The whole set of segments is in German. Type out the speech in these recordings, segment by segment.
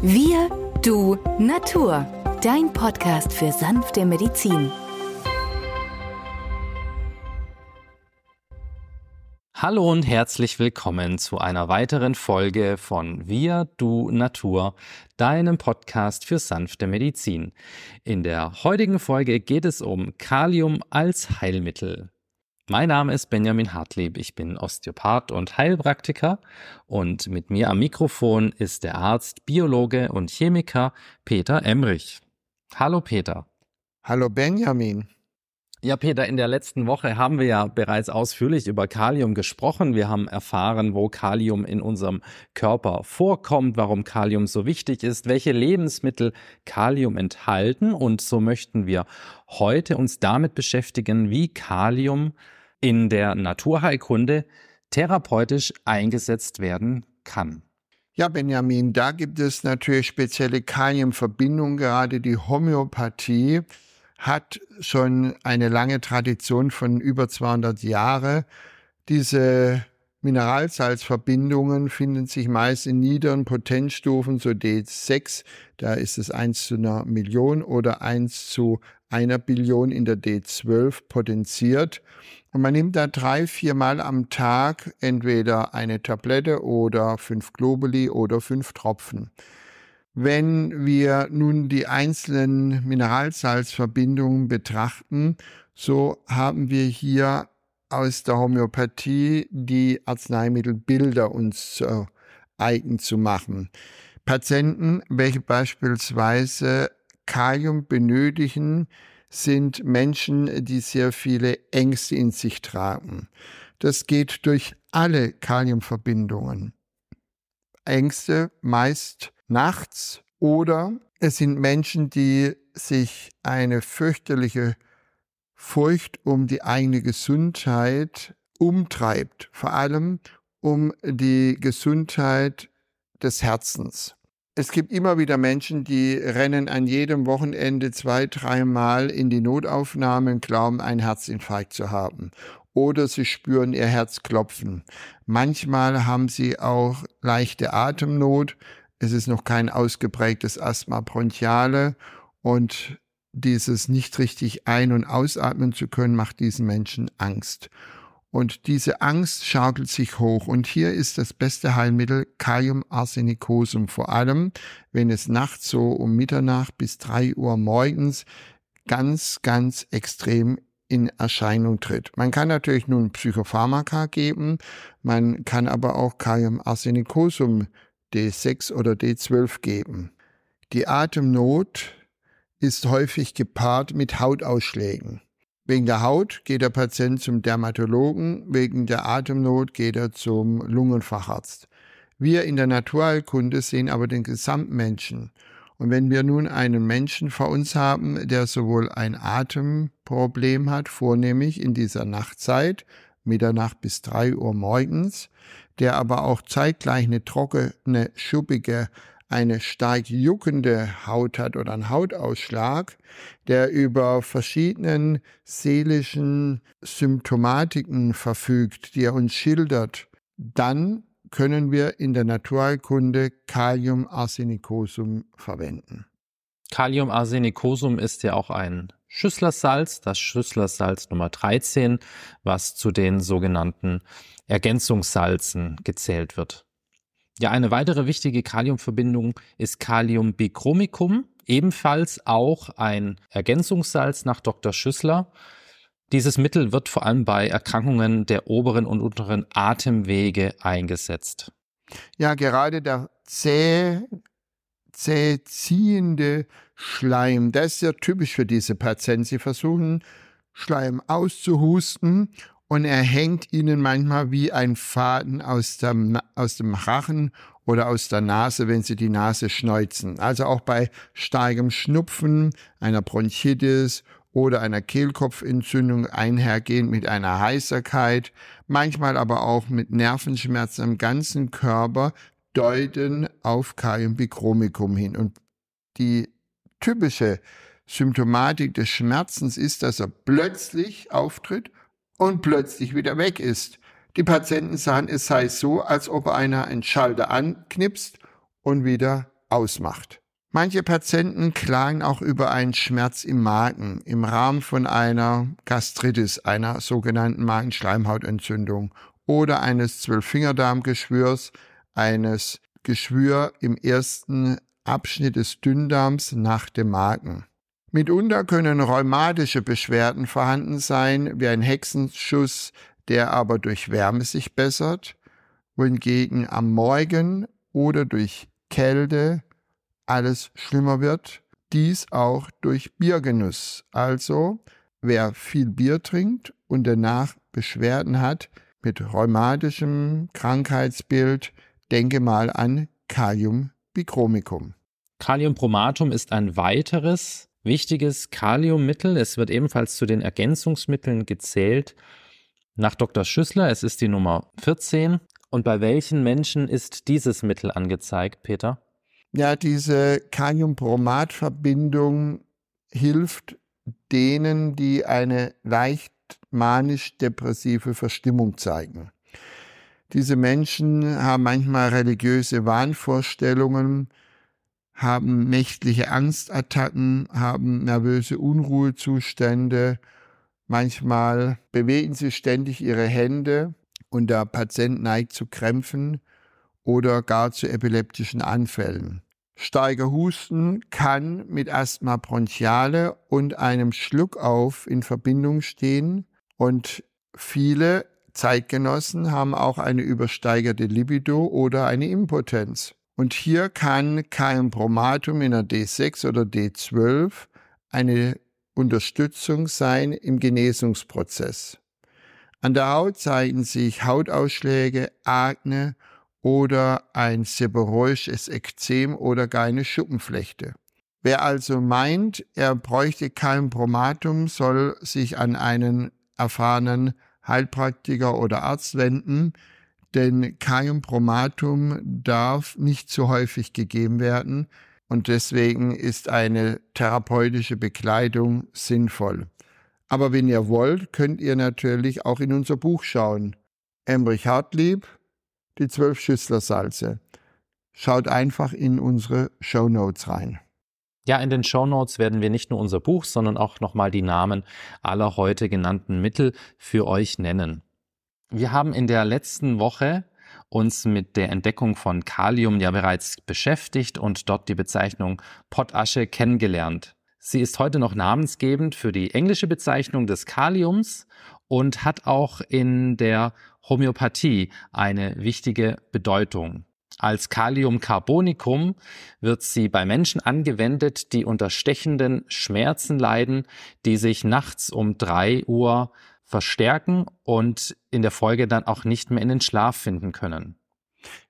Wir, du, Natur. Dein Podcast für sanfte Medizin. Hallo und herzlich willkommen zu einer weiteren Folge von Wir, du, Natur, deinem Podcast für sanfte Medizin. In der heutigen Folge geht es um Kalium als Heilmittel. Mein Name ist Benjamin Hartlieb, ich bin Osteopath und Heilpraktiker und mit mir am Mikrofon ist der Arzt, Biologe und Chemiker Peter Emrich. Hallo Peter. Hallo Benjamin. Ja, Peter, in der letzten Woche haben wir ja bereits ausführlich über Kalium gesprochen. Wir haben erfahren, wo Kalium in unserem Körper vorkommt, warum Kalium so wichtig ist, welche Lebensmittel Kalium enthalten. Und so möchten wir heute uns damit beschäftigen, wie Kalium in der Naturheilkunde therapeutisch eingesetzt werden kann. Ja, Benjamin, da gibt es natürlich spezielle Kaliumverbindungen, gerade die Homöopathie hat schon eine lange Tradition von über 200 Jahren. Diese Mineralsalzverbindungen finden sich meist in niederen Potenzstufen, so D6, da ist es 1 zu einer Million oder 1 zu einer Billion in der D12 potenziert. Und man nimmt da drei, viermal am Tag entweder eine Tablette oder fünf Globuli oder fünf Tropfen. Wenn wir nun die einzelnen Mineralsalzverbindungen betrachten, so haben wir hier aus der Homöopathie die Arzneimittelbilder uns zu eigen zu machen. Patienten, welche beispielsweise Kalium benötigen, sind Menschen, die sehr viele Ängste in sich tragen. Das geht durch alle Kaliumverbindungen. Ängste meist nachts oder es sind Menschen, die sich eine fürchterliche Furcht um die eigene Gesundheit umtreibt, vor allem um die Gesundheit des Herzens. Es gibt immer wieder Menschen, die rennen an jedem Wochenende zwei, dreimal in die Notaufnahme und glauben, einen Herzinfarkt zu haben. Oder sie spüren ihr Herz klopfen. Manchmal haben sie auch leichte Atemnot, es ist noch kein ausgeprägtes Asthma bronchiale und dieses nicht richtig ein- und ausatmen zu können, macht diesen Menschen Angst. Und diese Angst schaukelt sich hoch. Und hier ist das beste Heilmittel Kalium arsenicosum. Vor allem, wenn es nachts so um Mitternacht bis drei Uhr morgens ganz, ganz extrem in Erscheinung tritt. Man kann natürlich nun Psychopharmaka geben, man kann aber auch Kalium arsenicosum D6 oder D12 geben. Die Atemnot ist häufig gepaart mit Hautausschlägen. Wegen der Haut geht der Patient zum Dermatologen, wegen der Atemnot geht er zum Lungenfacharzt. Wir in der Naturheilkunde sehen aber den Gesamtmenschen. Und wenn wir nun einen Menschen vor uns haben, der sowohl ein Atemproblem hat, vornehmlich in dieser Nachtzeit, Mitternacht bis drei Uhr morgens, der aber auch zeitgleich eine trockene, schuppige, eine stark juckende Haut hat oder einen Hautausschlag, der über verschiedenen seelischen Symptomatiken verfügt, die er uns schildert, dann können wir in der Naturheilkunde Kalium arsenicosum verwenden. Kalium arsenicosum ist ja auch ein Schüsslersalz, das Schüsslersalz Nummer 13, was zu den sogenannten Ergänzungssalzen gezählt wird. Ja, eine weitere wichtige Kaliumverbindung ist Kaliumbichromicum, ebenfalls auch ein Ergänzungssalz nach Dr. Schüssler. Dieses Mittel wird vor allem bei Erkrankungen der oberen und unteren Atemwege eingesetzt. Ja, gerade der zäh, zäh ziehende Schleim, das ist ja typisch für diese Patienten. Sie versuchen Schleim auszuhusten und er hängt ihnen manchmal wie ein Faden aus dem, aus dem Rachen oder aus der Nase, wenn sie die Nase schneuzen. Also auch bei starkem Schnupfen, einer Bronchitis oder einer Kehlkopfentzündung einhergehend mit einer Heiserkeit, manchmal aber auch mit Nervenschmerzen am ganzen Körper, deuten auf Kaliumbichromicum hin. Und die typische Symptomatik des Schmerzens ist, dass er plötzlich auftritt und plötzlich wieder weg ist. Die Patienten sagen, es sei so, als ob einer einen Schalter anknipst und wieder ausmacht. Manche Patienten klagen auch über einen Schmerz im Magen im Rahmen von einer Gastritis, einer sogenannten Magenschleimhautentzündung oder eines Zwölffingerdarmgeschwürs, eines Geschwür im ersten Abschnitt des Dünndarms nach dem Magen. Mitunter können rheumatische Beschwerden vorhanden sein, wie ein Hexenschuss, der aber durch Wärme sich bessert, wohingegen am Morgen oder durch Kälte alles schlimmer wird, dies auch durch Biergenuss. Also, wer viel Bier trinkt und danach Beschwerden hat mit rheumatischem Krankheitsbild, denke mal an Kaliumbichromicum. Kaliumbromatum ist ein weiteres wichtiges Kaliummittel. Es wird ebenfalls zu den Ergänzungsmitteln gezählt. Nach Dr. Schüssler, es ist die Nummer 14. Und bei welchen Menschen ist dieses Mittel angezeigt, Peter? Ja, diese Kaliumbromat-Verbindung hilft denen, die eine leicht manisch-depressive Verstimmung zeigen. Diese Menschen haben manchmal religiöse Wahnvorstellungen, haben nächtliche Angstattacken, haben nervöse Unruhezustände, manchmal bewegen sie ständig ihre Hände und der Patient neigt zu Krämpfen oder gar zu epileptischen Anfällen. Starker Husten kann mit Asthma bronchiale und einem Schluckauf in Verbindung stehen und viele Zeitgenossen haben auch eine übersteigerte Libido oder eine Impotenz. Und hier kann kein Bromatum in der D6 oder D12 eine Unterstützung sein im Genesungsprozess. An der Haut zeigen sich Hautausschläge, Akne oder ein seborrhoisches Ekzem oder gar eine Schuppenflechte. Wer also meint, er bräuchte kein Bromatum, soll sich an einen erfahrenen Heilpraktiker oder Arzt wenden, denn kein Bromatum darf nicht zu häufig gegeben werden und deswegen ist eine therapeutische Bekleidung sinnvoll. Aber wenn ihr wollt, könnt ihr natürlich auch in unser Buch schauen. Embrich Hartlieb, die zwölf Schüssler-Salze. Schaut einfach in unsere Show Notes rein. Ja, in den Show Notes werden wir nicht nur unser Buch, sondern auch nochmal die Namen aller heute genannten Mittel für euch nennen. Wir haben in der letzten Woche uns mit der Entdeckung von Kalium ja bereits beschäftigt und dort die Bezeichnung Pottasche kennengelernt. Sie ist heute noch namensgebend für die englische Bezeichnung des Kaliums und hat auch in der Homöopathie eine wichtige Bedeutung. Als Kaliumcarbonicum wird sie bei Menschen angewendet, die unter stechenden Schmerzen leiden, die sich nachts um drei Uhr verstärken und in der Folge dann auch nicht mehr in den Schlaf finden können.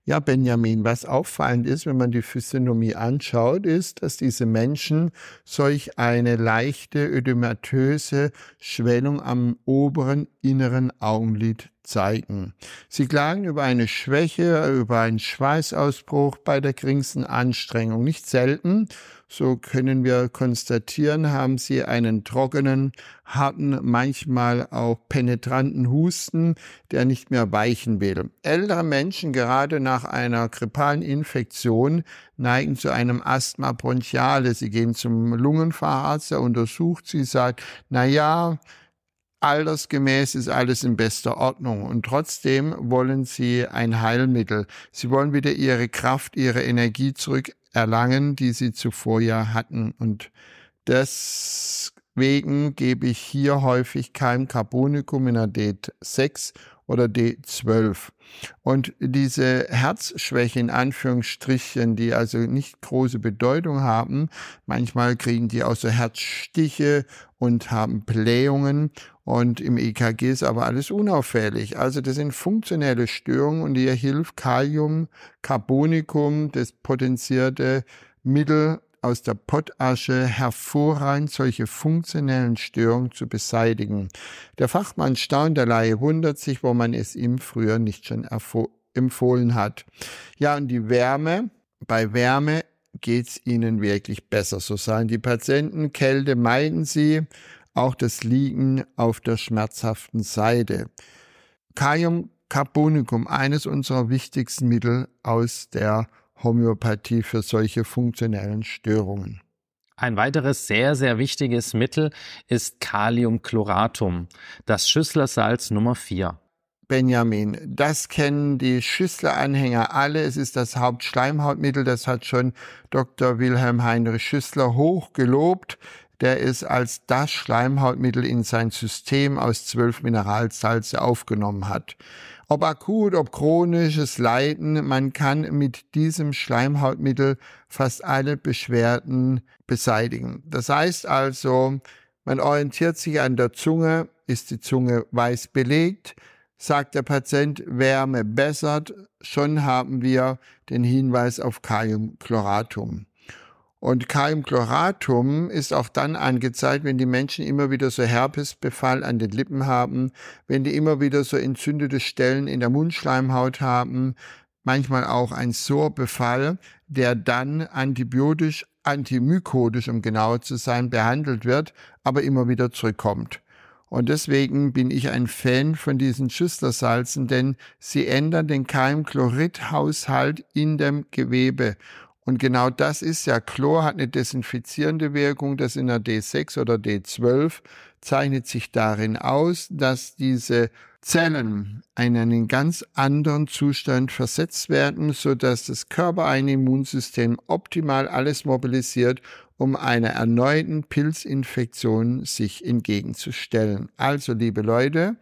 Ja, Benjamin, was auffallend ist, wenn man die Physiognomie anschaut, ist, dass diese Menschen solch eine leichte ödematöse Schwellung am oberen inneren Augenlid zeigen. Sie klagen über eine Schwäche, über einen Schweißausbruch bei der geringsten Anstrengung. Nicht selten, so können wir konstatieren, haben sie einen trockenen, harten, manchmal auch penetranten Husten, der nicht mehr weichen will. Ältere Menschen, gerade nach einer grippalen Infektion, neigen zu einem Asthma bronchiale. Sie gehen zum Lungenfacharzt, der untersucht sie, sagt, na ja, altersgemäß ist alles in bester Ordnung und trotzdem wollen sie ein Heilmittel. Sie wollen wieder ihre Kraft, ihre Energie zurückerlangen, die sie zuvor ja hatten und deswegen gebe ich hier häufig kein Carbonicum in der D6 oder D12. Und diese Herzschwäche in Anführungsstrichen, die also nicht große Bedeutung haben, manchmal kriegen die auch so Herzstiche und haben Blähungen und im EKG ist aber alles unauffällig. Also das sind funktionelle Störungen und hier hilft Kalium, Carbonicum, das potenzierte Mittel aus der Pottasche hervorragend solche funktionellen Störungen zu beseitigen. Der Fachmann staunt, der Laie wundert sich, wo man es ihm früher nicht schon empfohlen hat. Ja, und die Wärme, bei Wärme geht's ihnen wirklich besser. So sagen die Patienten, Kälte meiden sie, auch das Liegen auf der schmerzhaften Seite. Kalium Carbonicum, eines unserer wichtigsten Mittel aus der Homöopathie für solche funktionellen Störungen. Ein weiteres sehr, sehr wichtiges Mittel ist Kaliumchloratum, das Schüsslersalz Nummer 4. Benjamin, das kennen die Schüssler-Anhänger alle. Es ist das Hauptschleimhautmittel, das hat schon Dr. Wilhelm Heinrich Schüssler hoch gelobt der es als das Schleimhautmittel in sein System aus zwölf Mineralsalze aufgenommen hat. Ob akut, ob chronisches Leiden, man kann mit diesem Schleimhautmittel fast alle Beschwerden beseitigen. Das heißt also, man orientiert sich an der Zunge, ist die Zunge weiß belegt, sagt der Patient, Wärme bessert, schon haben wir den Hinweis auf Kaliumchloratum. Und Kaliumchloratum ist auch dann angezeigt, wenn die Menschen immer wieder so Herpesbefall an den Lippen haben, wenn die immer wieder so entzündete Stellen in der Mundschleimhaut haben, manchmal auch ein Sorbefall, der dann antibiotisch, antimykodisch, um genauer zu sein, behandelt wird, aber immer wieder zurückkommt. Und deswegen bin ich ein Fan von diesen Schüsslersalzen, denn sie ändern den Keimchloridhaushalt in dem Gewebe. Und genau das ist ja, Chlor hat eine desinfizierende Wirkung, das in der D6 oder D12 zeichnet sich darin aus, dass diese Zellen in einen ganz anderen Zustand versetzt werden, so dass das körpereigene Immunsystem optimal alles mobilisiert, um einer erneuten Pilzinfektion sich entgegenzustellen. Also, liebe Leute,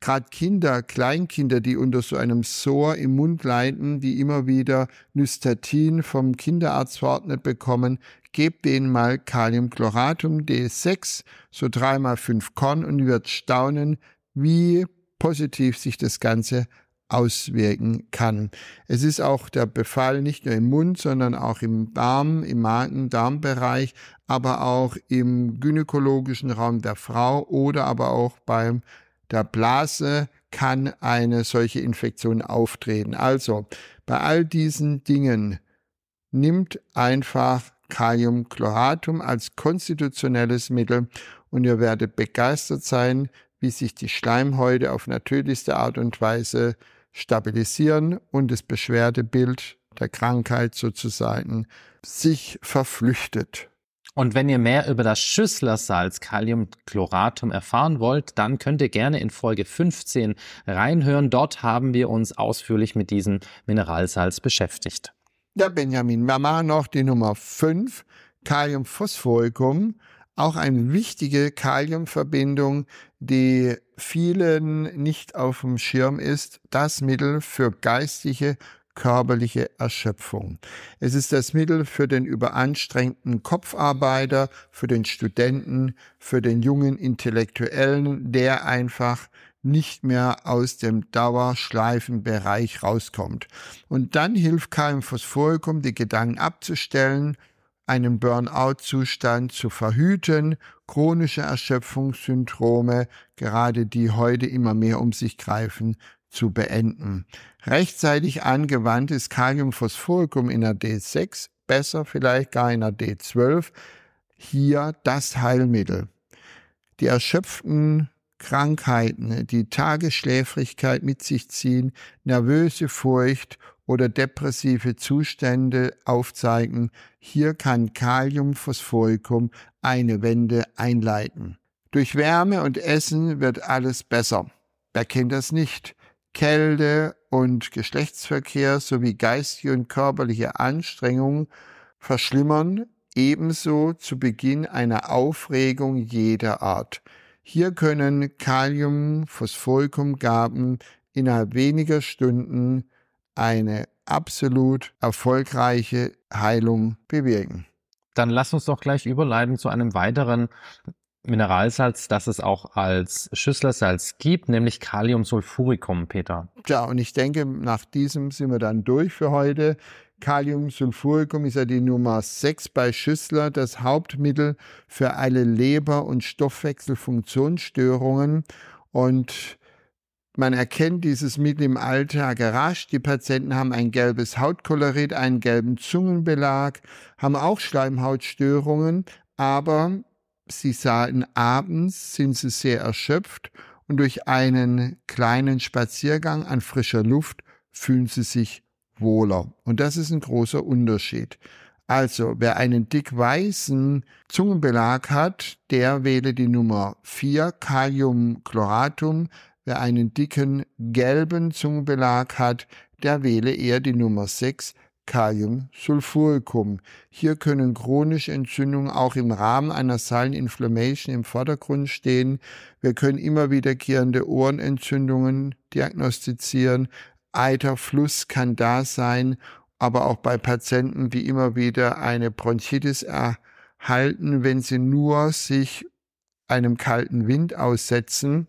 gerade Kinder, Kleinkinder, die unter so einem Sor im Mund leiden, die immer wieder Nystatin vom Kinderarzt verordnet bekommen, gebt denen mal Kaliumchloratum D6, so dreimal fünf Korn und ihr wird staunen, wie positiv sich das Ganze auswirken kann. Es ist auch der Befall nicht nur im Mund, sondern auch im Darm, im Magen-Darm-Bereich, aber auch im gynäkologischen Raum der Frau oder aber auch beim der Blase kann eine solche Infektion auftreten. Also bei all diesen Dingen nimmt einfach Kaliumchloratum als konstitutionelles Mittel und ihr werdet begeistert sein, wie sich die Schleimhäute auf natürlichste Art und Weise stabilisieren und das Beschwerdebild der Krankheit sozusagen sich verflüchtet. Und wenn ihr mehr über das Schüsslersalz Kaliumchloratum erfahren wollt, dann könnt ihr gerne in Folge 15 reinhören. Dort haben wir uns ausführlich mit diesem Mineralsalz beschäftigt. Ja, Benjamin, wir machen noch die Nummer 5, Kaliumphosphoricum. Auch eine wichtige Kaliumverbindung, die vielen nicht auf dem Schirm ist. Das Mittel für geistige körperliche Erschöpfung. Es ist das Mittel für den überanstrengten Kopfarbeiter, für den Studenten, für den jungen Intellektuellen, der einfach nicht mehr aus dem Dauerschleifenbereich rauskommt. Und dann hilft kein Phosphoricum, die Gedanken abzustellen, einen Burnout-Zustand zu verhüten, chronische Erschöpfungssyndrome, gerade die heute immer mehr um sich greifen, zu beenden. Rechtzeitig angewandtes Kaliumphosphoricum in der D6, besser vielleicht gar in der D12, hier das Heilmittel. Die erschöpften Krankheiten, die Tagesschläfrigkeit mit sich ziehen, nervöse Furcht oder depressive Zustände aufzeigen, hier kann Kaliumphosphoricum eine Wende einleiten. Durch Wärme und Essen wird alles besser. Wer kennt das nicht? Kälte und Geschlechtsverkehr sowie geistige und körperliche Anstrengungen verschlimmern, ebenso zu Beginn einer Aufregung jeder Art. Hier können Kalium, Phosphoricum-Gaben innerhalb weniger Stunden eine absolut erfolgreiche Heilung bewirken. Dann lass uns doch gleich überleiten zu einem weiteren Mineralsalz, das es auch als Schüsslersalz gibt, nämlich Kaliumsulfuricum, Peter. Ja, und ich denke, nach diesem sind wir dann durch für heute. Kaliumsulfuricum ist ja die Nummer 6 bei Schüssler, das Hauptmittel für alle Leber- und Stoffwechselfunktionsstörungen. Und man erkennt dieses Mittel im Alltag rasch. Die Patienten haben ein gelbes Hautkolorit, einen gelben Zungenbelag, haben auch Schleimhautstörungen, aber Sie sagen, abends sind sie sehr erschöpft und durch einen kleinen Spaziergang an frischer Luft fühlen sie sich wohler. Und das ist ein großer Unterschied. Also, wer einen dick weißen Zungenbelag hat, der wähle die Nummer 4, Kaliumchloratum. Wer einen dicken gelben Zungenbelag hat, der wähle eher die Nummer 6, Kaliumsulfuricum. Hier können chronische Entzündungen auch im Rahmen einer Silent Inflammation im Vordergrund stehen. Wir können immer wiederkehrende Ohrenentzündungen diagnostizieren. Eiterfluss kann da sein, aber auch bei Patienten, die immer wieder eine Bronchitis erhalten, wenn sie nur sich einem kalten Wind aussetzen.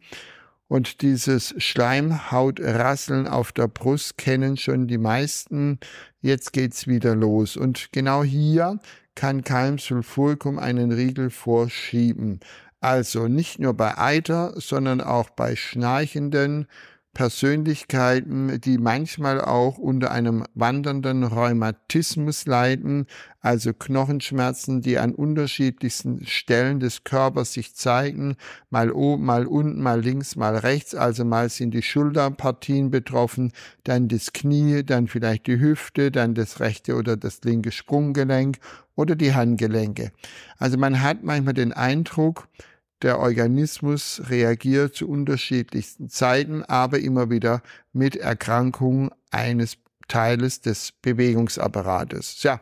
Und dieses Schleimhautrasseln auf der Brust kennen schon die meisten. Jetzt geht's wieder los. Und genau hier kann Keimsulfuricum einen Riegel vorschieben. Also nicht nur bei Eiter, sondern auch bei schnarchenden, Persönlichkeiten, die manchmal auch unter einem wandernden Rheumatismus leiden, also Knochenschmerzen, die an unterschiedlichsten Stellen des Körpers sich zeigen, mal oben, mal unten, mal links, mal rechts, also mal sind die Schulterpartien betroffen, dann das Knie, dann vielleicht die Hüfte, dann das rechte oder das linke Sprunggelenk oder die Handgelenke. Also man hat manchmal den Eindruck, der Organismus reagiert zu unterschiedlichsten Zeiten, aber immer wieder mit Erkrankungen eines Teiles des Bewegungsapparates. Ja,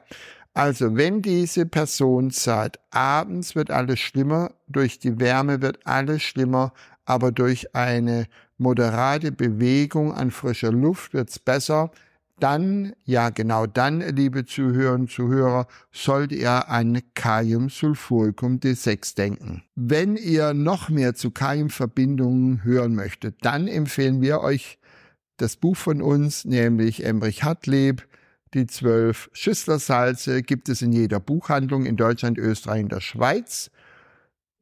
also wenn diese Person sagt, abends wird alles schlimmer, durch die Wärme wird alles schlimmer, aber durch eine moderate Bewegung an frischer Luft wird's besser, dann, ja genau dann, liebe Zuhörerinnen und Zuhörer, sollt ihr an Kaliumsulfuricum D6 denken. Wenn ihr noch mehr zu Kaliumverbindungen hören möchtet, dann empfehlen wir euch das Buch von uns, nämlich Emrich Hartleb, die zwölf Schüsslersalze, gibt es in jeder Buchhandlung in Deutschland, Österreich und der Schweiz.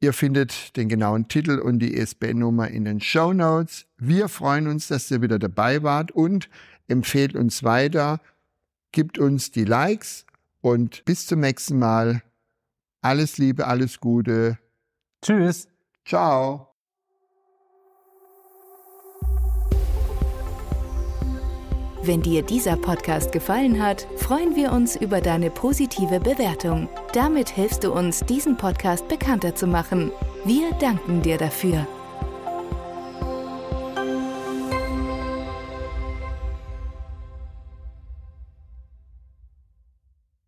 Ihr findet den genauen Titel und die ISBN-Nummer in den Show Notes. Wir freuen uns, dass ihr wieder dabei wart und empfehlt uns weiter, gibt uns die Likes und bis zum nächsten Mal. Alles Liebe, alles Gute. Tschüss. Ciao. Wenn dir dieser Podcast gefallen hat, freuen wir uns über deine positive Bewertung. Damit hilfst du uns, diesen Podcast bekannter zu machen. Wir danken dir dafür.